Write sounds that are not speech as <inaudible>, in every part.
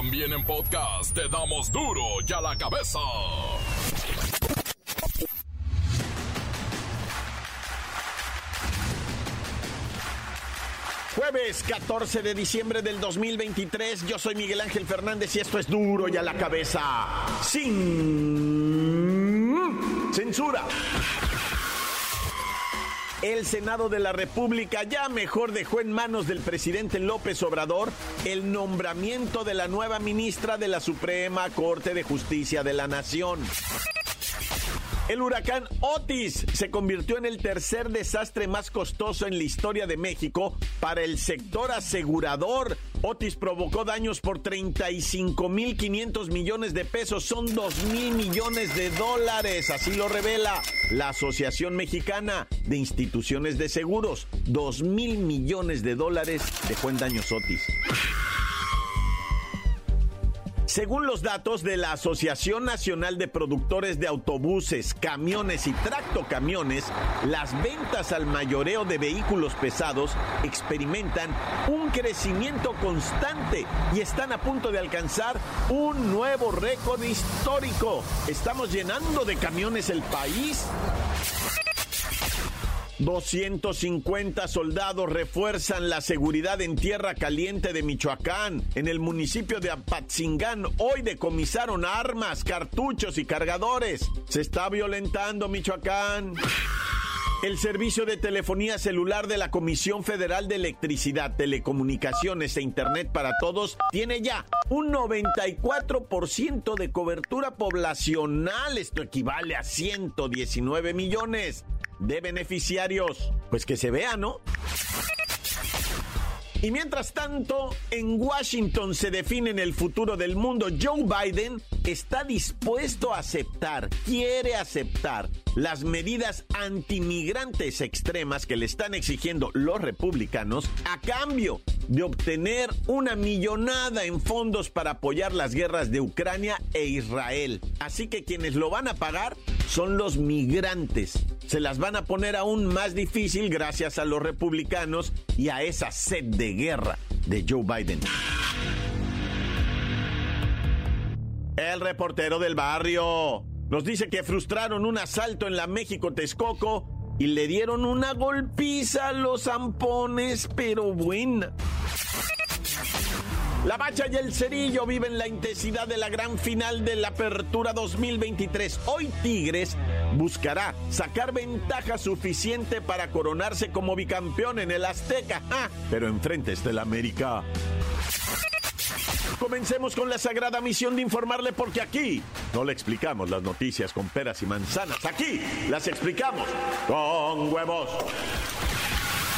También en podcast te damos duro y a la cabeza. Jueves 14 de diciembre del 2023, yo soy Miguel Ángel Fernández y esto es duro y a la cabeza. Sin censura. El Senado de la República ya mejor dejó en manos del presidente López Obrador el nombramiento de la nueva ministra de la Suprema Corte de Justicia de la Nación. El huracán Otis se convirtió en el tercer desastre más costoso en la historia de México para el sector asegurador. Otis provocó daños por 35.500 millones de pesos, son 2 mil millones de dólares, así lo revela la Asociación Mexicana de Instituciones de Seguros. 2 mil millones de dólares dejó en daños Otis. Según los datos de la Asociación Nacional de Productores de Autobuses, Camiones y Tractocamiones, las ventas al mayoreo de vehículos pesados experimentan un crecimiento constante y están a punto de alcanzar un nuevo récord histórico. Estamos llenando de camiones el país. 250 soldados refuerzan la seguridad en Tierra Caliente de Michoacán. En el municipio de Apatzingán hoy decomisaron armas, cartuchos y cargadores. Se está violentando Michoacán. El servicio de telefonía celular de la Comisión Federal de Electricidad, Telecomunicaciones e Internet para Todos tiene ya un 94% de cobertura poblacional. Esto equivale a 119 millones de beneficiarios. Pues que se vea, ¿no? Y mientras tanto, en Washington se define el futuro del mundo. Joe Biden está dispuesto a aceptar, quiere aceptar las medidas antimigrantes extremas que le están exigiendo los republicanos a cambio de obtener una millonada en fondos para apoyar las guerras de Ucrania e Israel. Así que quienes lo van a pagar son los migrantes. Se las van a poner aún más difícil gracias a los republicanos y a esa sed de guerra de Joe Biden. El reportero del barrio nos dice que frustraron un asalto en la México Texcoco y le dieron una golpiza a los zampones, pero buena. La Bacha y el Cerillo viven la intensidad de la gran final de la Apertura 2023. Hoy Tigres buscará sacar ventaja suficiente para coronarse como bicampeón en el Azteca, ah, pero enfrente está el América. Comencemos con la sagrada misión de informarle porque aquí no le explicamos las noticias con peras y manzanas, aquí las explicamos con huevos.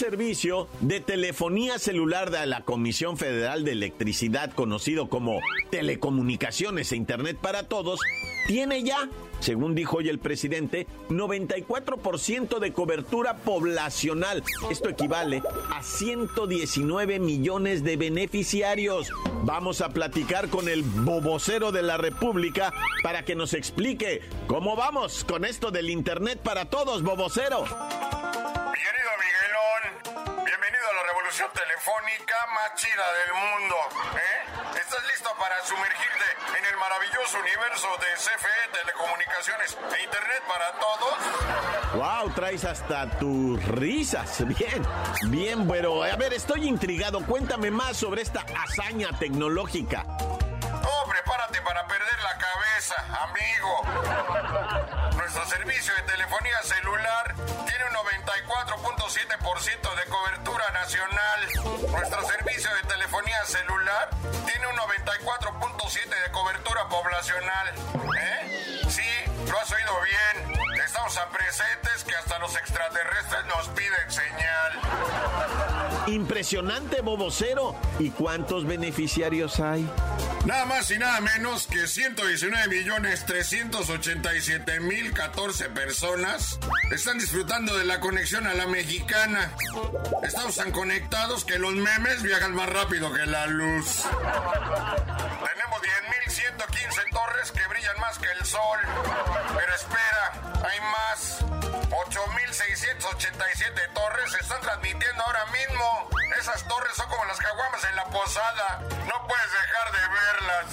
Servicio de telefonía celular de la Comisión Federal de Electricidad, conocido como Telecomunicaciones e Internet para Todos, tiene ya, según dijo hoy el presidente, 94% de cobertura poblacional. Esto equivale a 119 millones de beneficiarios. Vamos a platicar con el bobocero de la República para que nos explique cómo vamos con esto del Internet para Todos, bobocero. Telefónica más chida del mundo. ¿eh? ¿Estás listo para sumergirte en el maravilloso universo de CFE, telecomunicaciones e Internet para todos? Wow, traes hasta tus risas. <laughs> Bien, bien, pero a ver, estoy intrigado. Cuéntame más sobre esta hazaña tecnológica. Oh, prepárate para perder la cabeza, amigo. Nuestro servicio de telefonía celular tiene un 94.7% de cobertura nacional. Nuestro servicio de telefonía celular tiene un 94.7% de cobertura poblacional. ¿Eh? Sí, lo has oído bien. Tan presentes que hasta los extraterrestres nos piden señal. Impresionante, Bobocero. ¿Y cuántos beneficiarios hay? Nada más y nada menos que 119 millones 387 mil 14 personas están disfrutando de la conexión a la mexicana. Estamos tan conectados que los memes viajan más rápido que la luz. Tenemos 10.115 torres que brillan más que el sol. Pero espera, hay más. 8.687 torres se están transmitiendo ahora mismo. Esas torres son como las caguamas en la posada. No puedes dejar de verlas.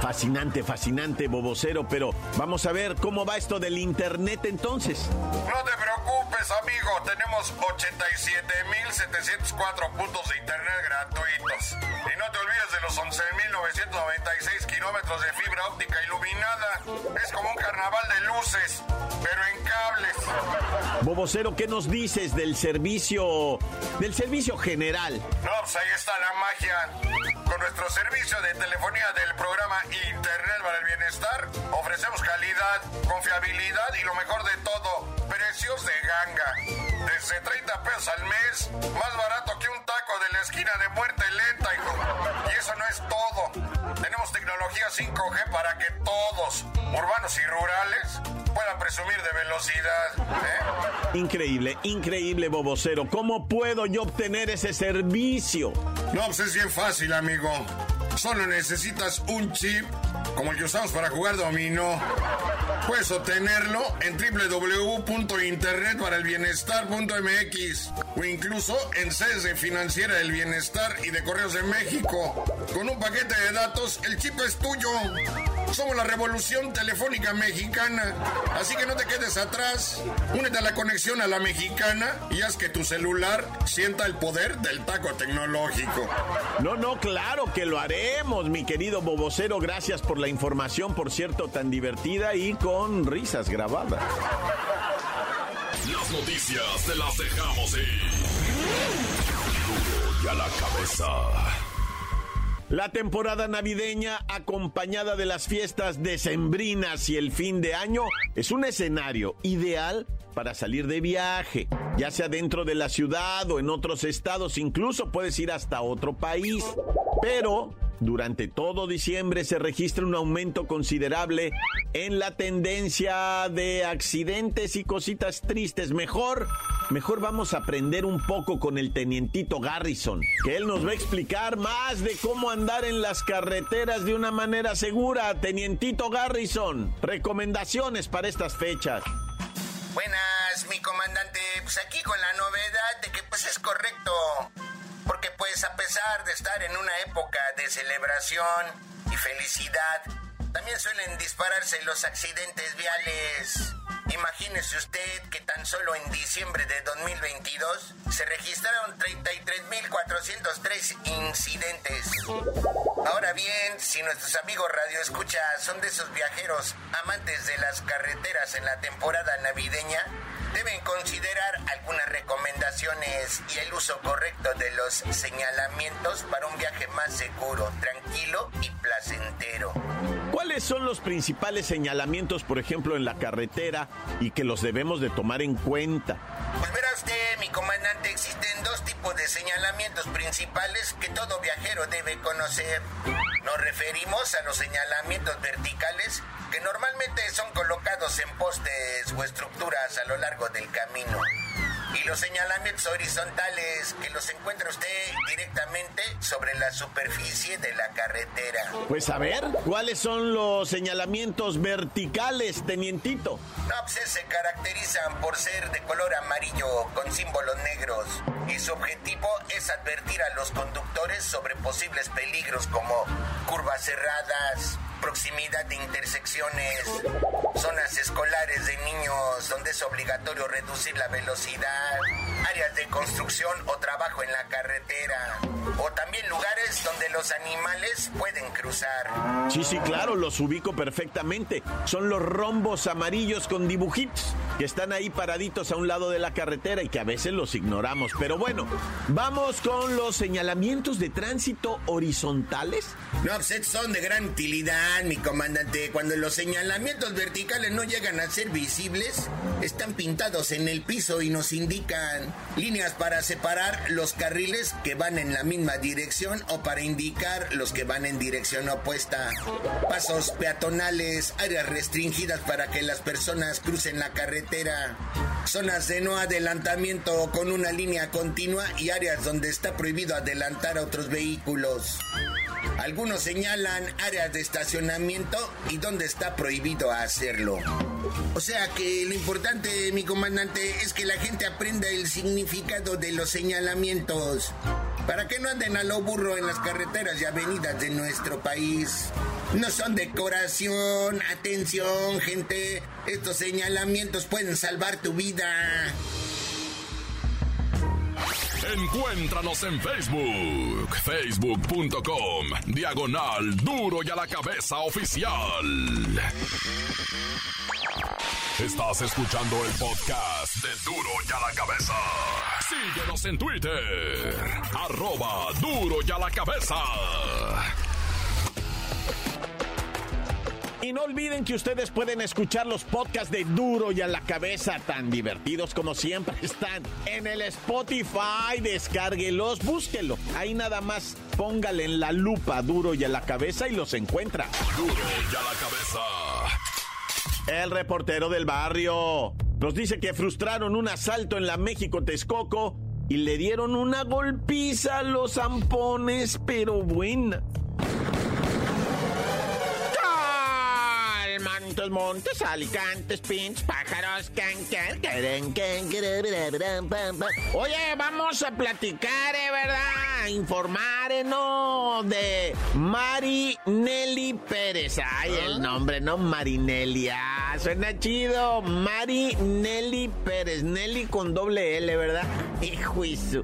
Fascinante, fascinante, bobocero, pero vamos a ver cómo va esto del internet entonces. No te preocupes, amigo. Tenemos 87.704 puntos de internet gratuitos. Y no te olvides de los 11.996 kilómetros de fibra óptica iluminada. Es como un carnaval de luces, pero en cables. Bobocero, ¿qué nos dices del servicio, del servicio general? No, pues ahí está la magia. Con nuestro servicio de telefonía del programa Internet para el Bienestar, ofrecemos calidad, confiabilidad y lo mejor de todo, precios de ganga. Desde 30 pesos al mes, más barato que un taco de la esquina de muerte lenta, hijo. Y eso no es todo. Tenemos tecnología 5G para que todos, urbanos y rurales, puedan presumir de velocidad. ¿eh? Increíble, increíble, Bobocero. ¿Cómo puedo yo obtener ese servicio? No, pues es bien fácil, amigo. Solo necesitas un chip como el que usamos para jugar dominó. Puedes obtenerlo en www.internetparalbienestar.mx o incluso en sedes de Financiera del Bienestar y de Correos de México. Con un paquete de datos, el chip es tuyo. Somos la revolución telefónica mexicana. Así que no te quedes atrás. Únete a la conexión a la mexicana y haz que tu celular sienta el poder del taco tecnológico. No, no, claro que lo haremos, mi querido Bobocero. Gracias por la información, por cierto, tan divertida y con risas grabadas. Las noticias te las dejamos ir. Duro y a la cabeza. La temporada navideña, acompañada de las fiestas decembrinas y el fin de año, es un escenario ideal para salir de viaje, ya sea dentro de la ciudad o en otros estados, incluso puedes ir hasta otro país. Pero durante todo diciembre se registra un aumento considerable en la tendencia de accidentes y cositas tristes. Mejor, mejor vamos a aprender un poco con el tenientito Garrison, que él nos va a explicar más de cómo andar en las carreteras de una manera segura. Tenientito Garrison, recomendaciones para estas fechas. Buenas, mi comandante. Pues aquí con la novedad de que pues es correcto. Porque pues a pesar de estar en una época de celebración y felicidad, también suelen dispararse los accidentes viales. Imagínese usted que tan solo en diciembre de 2022 se registraron 33.403 incidentes. Ahora bien, si nuestros amigos Radio Escucha son de esos viajeros amantes de las carreteras en la temporada navideña, deben considerar algunas recomendaciones y el uso correcto de los señalamientos para un viaje más seguro, tranquilo y placentero. ¿Cuáles son los principales señalamientos, por ejemplo, en la carretera y que los debemos de tomar en cuenta? Pues verá usted, mi comandante, existen dos tipos de señalamientos principales que todo viajero debe conocer. Nos referimos a los señalamientos verticales que normalmente son colocados en postes o estructuras a lo largo del camino. Y los señalamientos horizontales que los encuentra usted directamente sobre la superficie de la carretera. Pues a ver, ¿cuáles son los señalamientos verticales, tenientito? No, pues se caracterizan por ser de color amarillo con símbolos negros y su objetivo es advertir a los conductores sobre posibles peligros como curvas cerradas, proximidad de intersecciones, zonas escolares de niños donde es obligatorio reducir la velocidad, áreas de construcción o trabajo en la carretera, o también lugares donde los animales pueden cruzar. Sí, sí, claro, los ubico perfectamente. Son los rombos amarillos con dibujitos que están ahí paraditos a un lado de la carretera y que a veces los ignoramos. Pero bueno, vamos con los señalamientos de tránsito horizontales. No, pues son de gran utilidad, mi comandante. Cuando los señalamientos verticales no llegan a ser visibles, están pintados en el piso y nos indican líneas para separar los carriles que van en la misma dirección o para indicar los que van en dirección opuesta, pasos peatonales, áreas restringidas para que las personas crucen la carretera, zonas de no adelantamiento con una línea continua y áreas donde está prohibido adelantar a otros vehículos. Algunos señalan áreas de estacionamiento y donde está prohibido hacerlo. O sea que lo importante, mi comandante, es que la gente aprenda el significado de los señalamientos. Para que no anden a lo burro en las carreteras y avenidas de nuestro país. No son decoración, atención, gente. Estos señalamientos pueden salvar tu vida. Encuéntranos en Facebook, facebook.com, diagonal duro y a la cabeza oficial. Estás escuchando el podcast de duro y a la cabeza. Síguenos en Twitter, arroba duro y a la cabeza. Y no olviden que ustedes pueden escuchar los podcasts de Duro y a la cabeza, tan divertidos como siempre están en el Spotify. Descárguelos, búsquelo. Ahí nada más póngale en la lupa Duro y a la cabeza y los encuentra. Duro y a la cabeza. El reportero del barrio nos dice que frustraron un asalto en la México Texcoco y le dieron una golpiza a los zampones, pero buena. Montes, montes, alicantes, pinches, pájaros, can, can, can, can, Oye, vamos a platicar, ¿eh, ¿verdad? A informar, ¿eh, ¿no? De Marinelli Pérez. Ay, el nombre, ¿no? Marinelli. Ah, suena chido. Marinelli Pérez. Nelly con doble L, ¿verdad? Hijo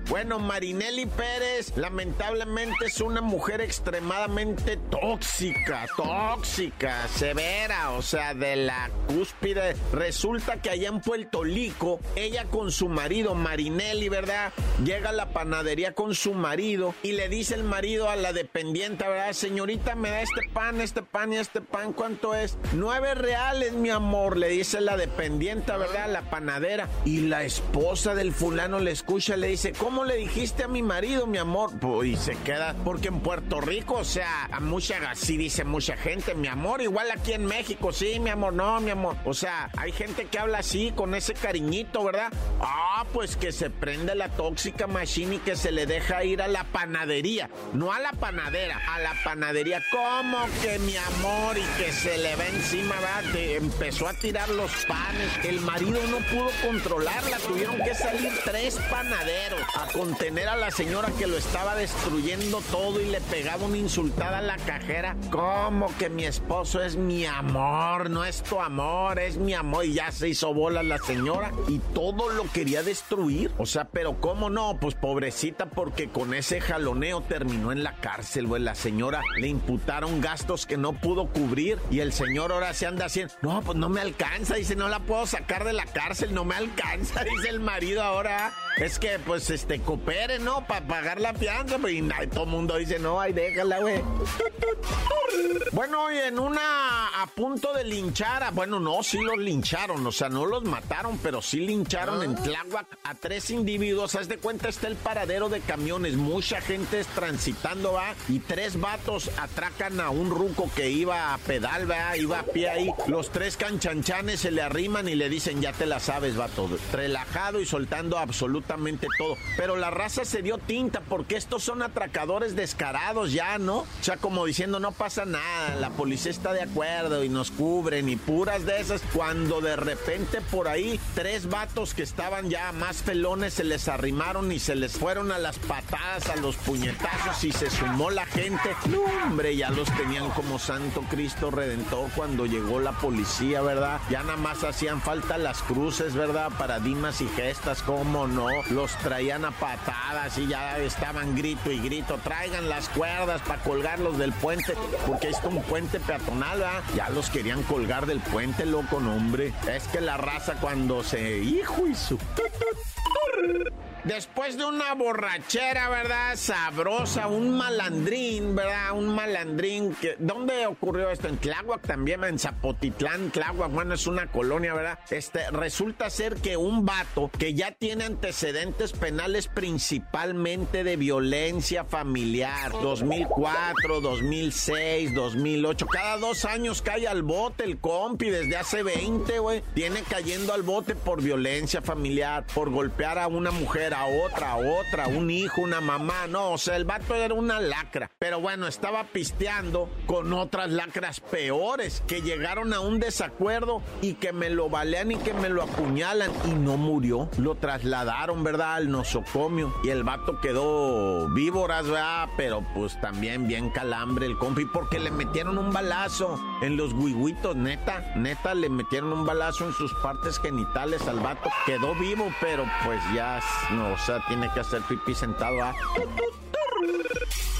Bueno, Marinelli Pérez, lamentablemente es una mujer extremadamente tóxica, tóxica, severa, o sea, de la cúspide. Resulta que allá en Puerto Rico, ella con su marido, Marinelli, ¿verdad? Llega a la panadería con su marido y le dice el marido a la dependiente, ¿verdad? Señorita, me da este pan, este pan y este pan, ¿cuánto es? Nueve reales, mi amor, le dice la dependiente, ¿verdad? La panadera. Y la esposa del fulano le escucha, le dice, ¿cómo le dijiste a mi marido, mi amor? Pues, y se queda, porque en Puerto Rico, o sea, a mucha, así dice mucha gente, mi amor, igual aquí en México, sí mi amor, no, mi amor. O sea, hay gente que habla así, con ese cariñito, ¿verdad? Ah, pues que se prende la tóxica machine y que se le deja ir a la panadería. No a la panadera, a la panadería. ¿Cómo que mi amor? Y que se le va encima, ¿verdad? Que empezó a tirar los panes. El marido no pudo controlarla. Tuvieron que salir tres panaderos a contener a la señora que lo estaba destruyendo todo y le pegaba una insultada a la cajera. ¿Cómo que mi esposo es mi amor? No es tu amor, es mi amor. Y ya se hizo bola la señora y todo lo quería destruir. O sea, pero ¿cómo no? Pues pobrecita, porque con ese jaloneo terminó en la cárcel, güey. La señora le imputaron gastos que no pudo cubrir y el señor ahora se anda haciendo, no, pues no me alcanza. Dice, no la puedo sacar de la cárcel, no me alcanza. <laughs> Dice el marido ahora. Es que, pues, este, coopere, ¿no? Para pagar la fianza. Pues, y todo el mundo dice, no, ay, déjala, güey. Bueno, y en una a punto de linchar, bueno, no, sí los lincharon, o sea, no los mataron, pero sí lincharon en Tláhuac a tres individuos. Haz de cuenta, está el paradero de camiones, mucha gente es transitando, va, y tres vatos atracan a un ruco que iba a pedal, va, iba a pie ahí. Los tres canchanchanes se le arriman y le dicen, ya te la sabes, vato, relajado y soltando absolutamente todo. Pero la raza se dio tinta porque estos son atracadores descarados ya, ¿no? O sea, como diciendo, no pasa nada, la policía está de acuerdo y nos cubre ni puras de esas, cuando de repente por ahí tres vatos que estaban ya más felones se les arrimaron y se les fueron a las patadas, a los puñetazos y se sumó la gente. Hombre, ya los tenían como Santo Cristo Redentor cuando llegó la policía, ¿verdad? Ya nada más hacían falta las cruces, ¿verdad? Paradigmas y gestas, ¿cómo no? Los traían a patadas y ya estaban grito y grito, traigan las cuerdas para colgarlos del puente, porque es un puente peatonal, ¿verdad? Ya los querían colgar del puente, loco, no, hombre. Es que la raza cuando se... Hijo y su... después de una borrachera, ¿verdad? Sabrosa, un malandrín, ¿verdad? Un malandrín que... ¿Dónde ocurrió esto? En Tláhuac también, en Zapotitlán, Tláhuac, bueno, es una colonia, ¿verdad? Este, resulta ser que un vato que ya tiene antecedentes penales principalmente de violencia familiar, 2004, 2006, 2008, cada dos años cae al bote el compi desde hace 20, güey. Tiene cayendo al bote por violencia familiar, por golpear a una mujer, otra, otra, un hijo, una mamá. No, o sea, el vato era una lacra. Pero bueno, estaba pisteando con otras lacras peores que llegaron a un desacuerdo y que me lo balean y que me lo apuñalan y no murió. Lo trasladaron, ¿verdad? Al nosocomio y el vato quedó víboras, ¿verdad? Pero pues también bien calambre el compi porque le metieron un balazo en los guiguitos, neta, neta, le metieron un balazo en sus partes genitales al vato. Quedó vivo, pero pues ya, no, o sea, tiene que hacer pipí sentado. ¿ah?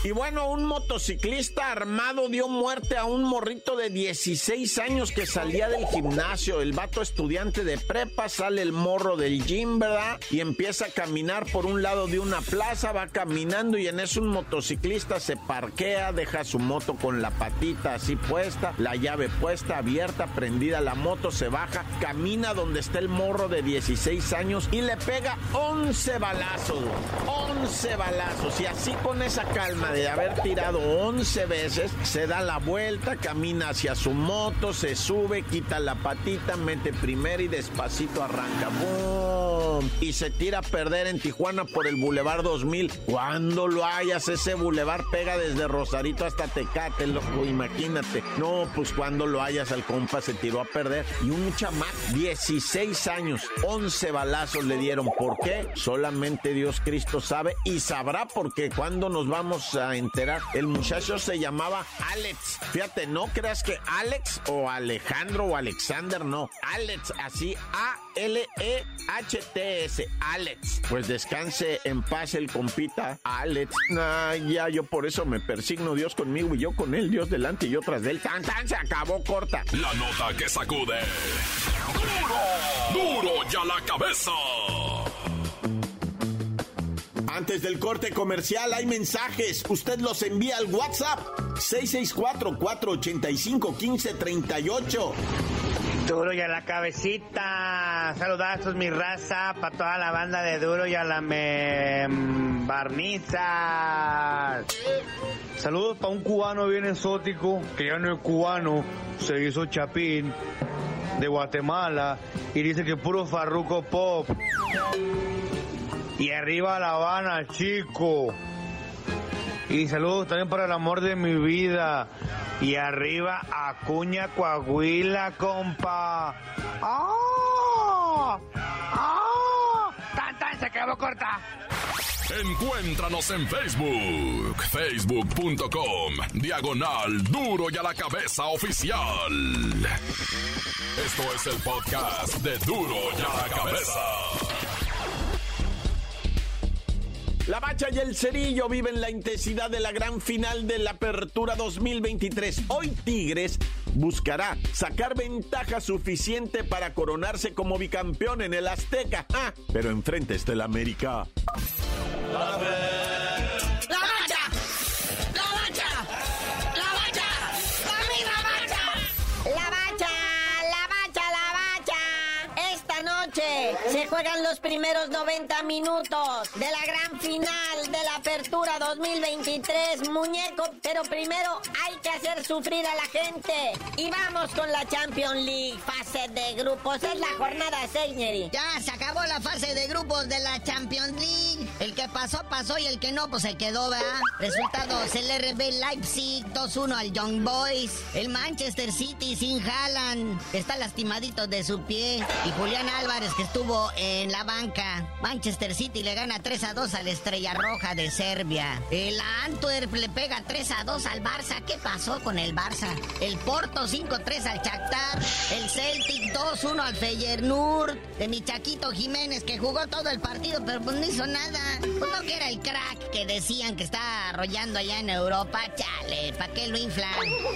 Y bueno, un motociclista armado dio muerte a un morrito de 16 años que salía del gimnasio. El vato estudiante de prepa sale el morro del gym, ¿verdad? Y empieza a caminar por un lado de una plaza, va caminando y en eso un motociclista se parquea, deja su moto con la patita así puesta, la llave puesta, abierta, prendida la moto, se baja, camina donde está el morro de 16 años y le pega 11 balazos, 11 balazos. Y así con esa calma de haber tirado 11 veces, se da la vuelta, camina hacia su moto, se sube, quita la patita, mete primero y despacito arranca. ¡Bum! Y se tira a perder en Tijuana por el Boulevard 2000. Cuando lo hayas, ese Boulevard pega desde Rosarito hasta Tecate, loco, imagínate. No, pues cuando lo hayas al compa se tiró a perder. Y un chamac, 16 años, 11 balazos le dieron. ¿Por qué? Solamente Dios Cristo sabe y sabrá por qué. Cuando nos vamos a enterar. El muchacho se llamaba Alex. Fíjate, no creas que Alex o Alejandro o Alexander, no. Alex, así A-L-E-H-T-S. Alex. Pues descanse en paz el compita. Alex. ya, yo por eso me persigno Dios conmigo y yo con él, Dios delante y yo tras de él. Tan, tan, se acabó corta. La nota que sacude. ¡Duro! ¡Duro ya la cabeza! Antes del corte comercial hay mensajes. Usted los envía al WhatsApp 664-485-1538. Duro y a la cabecita. Saludazos, mi raza, para toda la banda de Duro y a la me... barniza. Saludos para un cubano bien exótico, que ya no es cubano, se hizo chapín de Guatemala y dice que puro farruco pop. Y arriba La Habana, chico. Y saludos también para el amor de mi vida. Y arriba Acuña Coahuila, compa. ¡Ah! ¡Ah! ¡Tan, tan! Se quedó corta. Encuéntranos en Facebook, facebook.com, diagonal duro y a la cabeza oficial. Esto es el podcast de duro y a la cabeza. La Bacha y el Cerillo viven la intensidad de la gran final de la Apertura 2023. Hoy Tigres buscará sacar ventaja suficiente para coronarse como bicampeón en el Azteca. Ah, pero enfrente está el América. ¡La juegan los primeros 90 minutos de la gran final de la Apertura 2023, muñeco. Pero primero hay que hacer sufrir a la gente. Y vamos con la Champions League, fase de grupos. Es la jornada 6, Neri. Ya se acabó la fase de grupos de la Champions League. El que pasó, pasó y el que no, pues se quedó, ¿verdad? Resultados: el RB Leipzig 2-1 al Young Boys. El Manchester City sin Haaland. Está lastimadito de su pie. Y Julián Álvarez, que estuvo en la banca. Manchester City le gana 3-2 al Estrella Roja de Serbia. El Antwerp le pega 3-2 al Barça. ¿Qué pasó con el Barça? El Porto 5-3 al Shakhtar. El Celtic 2-1 al Feyenoord. De mi Chaquito Jiménez, que jugó todo el partido, pero pues no hizo nada. Pues no que era el crack que decían que está arrollando allá en Europa. Chale, ¿para qué lo inflan?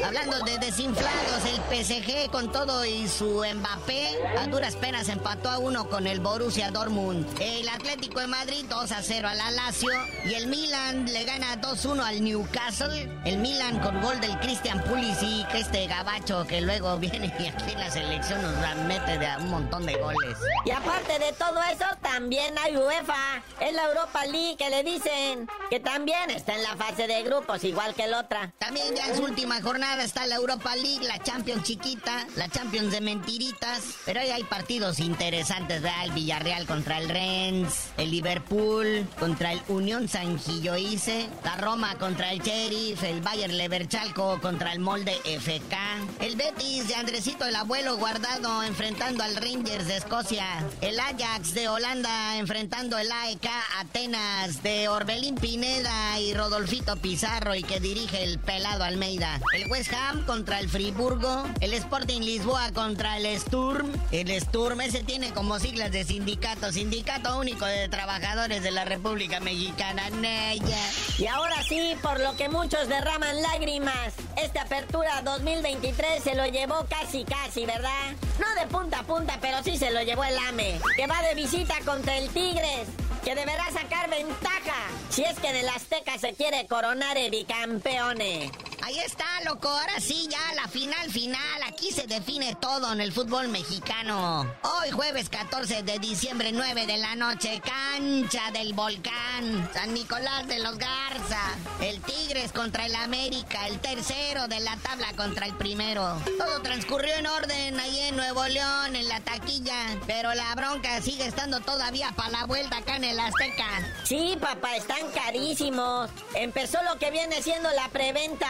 Hablando de desinflados, el PSG con todo y su Mbappé a duras penas empató a uno con el Borussia Dortmund. El Atlético de Madrid 2 a 0 al Lazio. Y el Milan le gana 2-1 al Newcastle. El Milan con gol del Christian Pulisic, este gabacho que luego <laughs> viene y aquí en la selección nos mete de un montón de goles. Y aparte de todo eso, también hay UEFA. Es la Europa League que le dicen que también está en la fase de grupos, igual que el otra. También ya en su última jornada está la Europa League, la Champions chiquita, la Champions de mentiritas. Pero ahí hay partidos interesantes, ¿verdad? El Villarreal contra el Rennes, el Liverpool contra el Unión San Gilloise, la Roma contra el Sheriff, el Bayer Leverchalco contra el Molde FK, el Betis de Andresito el Abuelo Guardado enfrentando al Rangers de Escocia, el Ajax de Holanda enfrentando el AEK Atenas de Orbelín Pineda y Rodolfito Pizarro y que dirige el pelado Almeida, el West Ham contra el Friburgo, el Sporting Lisboa contra el Sturm, el Sturm ese tiene como siglas de sindicato, Sindicato Único de Trabajadores de la República Mexicana, Naya. Y ahora sí, por lo que muchos derraman lágrimas, esta apertura 2023 se lo llevó casi casi, ¿verdad? No de punta a punta, pero sí se lo llevó el AME, que va de visita contra el Tigres que deberá sacar ventaja si es que en el Azteca se quiere coronar el bicampeone. Ahí está, loco. Ahora sí, ya la final final. Aquí se define todo en el fútbol mexicano. Hoy jueves 14 de diciembre, 9 de la noche, cancha del volcán. San Nicolás de los Garza. El Tigres contra el América. El tercero de la tabla contra el primero. Todo transcurrió en orden ahí en Nuevo León, en la taquilla. Pero la bronca sigue estando todavía para la vuelta acá en el Azteca. Sí, papá, están carísimos. Empezó lo que viene siendo la preventa.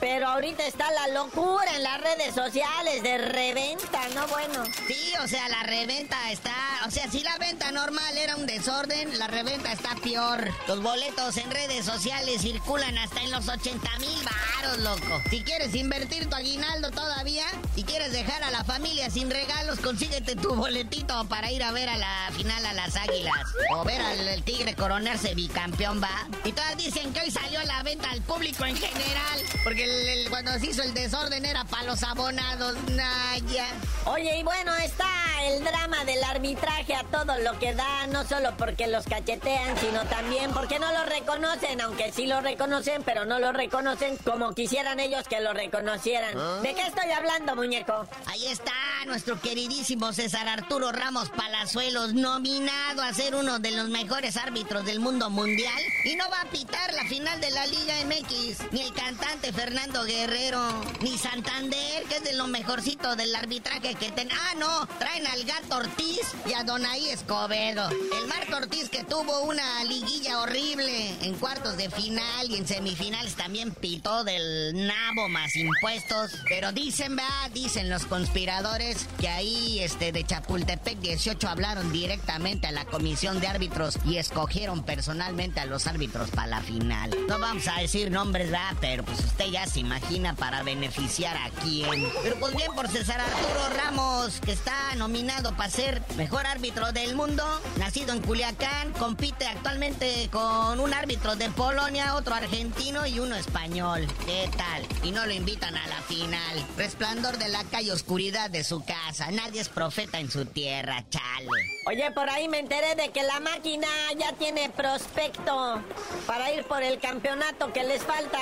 Pero ahorita está la locura en las redes sociales de reventa, ¿no? Bueno. Sí, o sea, la reventa está... O sea, si la venta normal era un desorden, la reventa está peor. Los boletos en redes sociales circulan hasta en los 80 mil baros, loco. Si quieres invertir tu aguinaldo todavía, si quieres dejar a la familia sin regalos, consíguete tu boletito para ir a ver a la final a las águilas. O ver al tigre coronarse bicampeón, va. Y todas dicen que hoy salió a la venta al público en general. Porque cuando se hizo el desorden era para los abonados, Naya. Oye, y bueno, está el drama del arbitraje a todo lo que da, no solo porque los cachetean, sino también porque no lo reconocen, aunque sí lo reconocen, pero no lo reconocen como quisieran ellos que lo reconocieran. ¿Ah? ¿De qué estoy hablando, muñeco? Ahí está nuestro queridísimo César Arturo Ramos Palazuelos, nominado a ser uno de los mejores árbitros del mundo mundial, y no va a pitar la final de la Liga MX, ni el cantante Fernando Guerrero, ni Santander, que es de lo mejorcito del arbitraje que ten. Ah, no, traen al gato Ortiz y a Donaí Escobedo. El Marco Ortiz que tuvo una liguilla horrible en cuartos de final y en semifinales también pitó del nabo más impuestos. Pero dicen, va, dicen los conspiradores que ahí este de Chapultepec 18 hablaron directamente a la comisión de árbitros y escogieron personalmente a los árbitros para la final. No vamos a decir nombres, va, pero pues usted ya se imagina para beneficiar a quién. Pero pues bien por César Arturo Ramos, que está nominado para ser mejor árbitro del mundo, nacido en Culiacán, compite actualmente con un árbitro de Polonia, otro argentino y uno español. ¿Qué tal? Y no lo invitan a la final. Resplandor de la calle, oscuridad de su casa. Nadie es profeta en su tierra, chale. Oye, por ahí me enteré de que la máquina ya tiene prospecto para ir por el campeonato que les falta.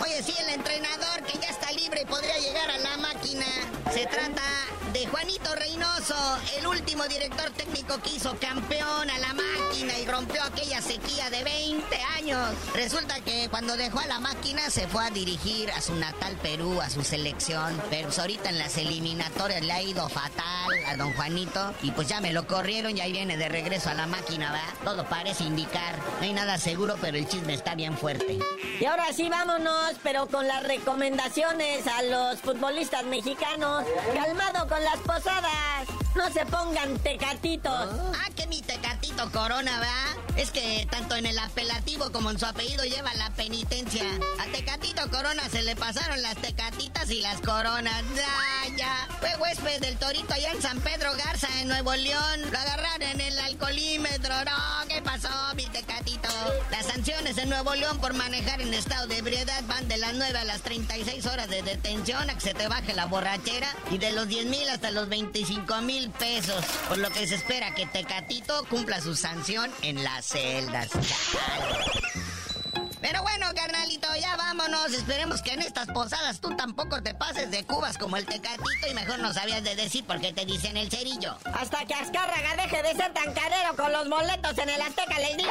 Oye, sí, el entrenador que ya está podría llegar a la máquina. Se trata de Juanito Reynoso, el último director técnico que hizo campeón a la máquina y rompió aquella sequía de 20 años. Resulta que cuando dejó a la máquina se fue a dirigir a su natal Perú, a su selección. Pero pues ahorita en las eliminatorias le ha ido fatal a don Juanito y pues ya me lo corrieron y ahí viene de regreso a la máquina, ¿va? Todo parece indicar. No hay nada seguro, pero el chisme está bien fuerte. Y ahora sí, vámonos, pero con las recomendaciones a los futbolistas mexicanos. Calmado con las posadas. No se pongan tecatitos. Ah, que mi tecatito corona, ¿va? Es que tanto en el apelativo como en su apellido lleva la penitencia. A Tecatito Corona se le pasaron las tecatitas y las coronas. Ya, ya. Fue huésped del Torito allá en San Pedro Garza, en Nuevo León. Lo agarraron en el alcoholímetro. No, ¿qué pasó, mi Tecatito? Las sanciones en Nuevo León por manejar en estado de ebriedad van de las 9 a las 36 horas de detención a que se te baje la borrachera y de los 10 mil hasta los 25 mil pesos. Por lo que se espera que Tecatito cumpla su sanción en las celdas. Pero bueno, carnalito, ya vámonos. Esperemos que en estas posadas tú tampoco te pases de cubas como el tecatito y mejor no sabías de decir porque te dicen el cerillo. Hasta que Azcárraga deje de ser tan carero con los boletos en el Azteca, les digo.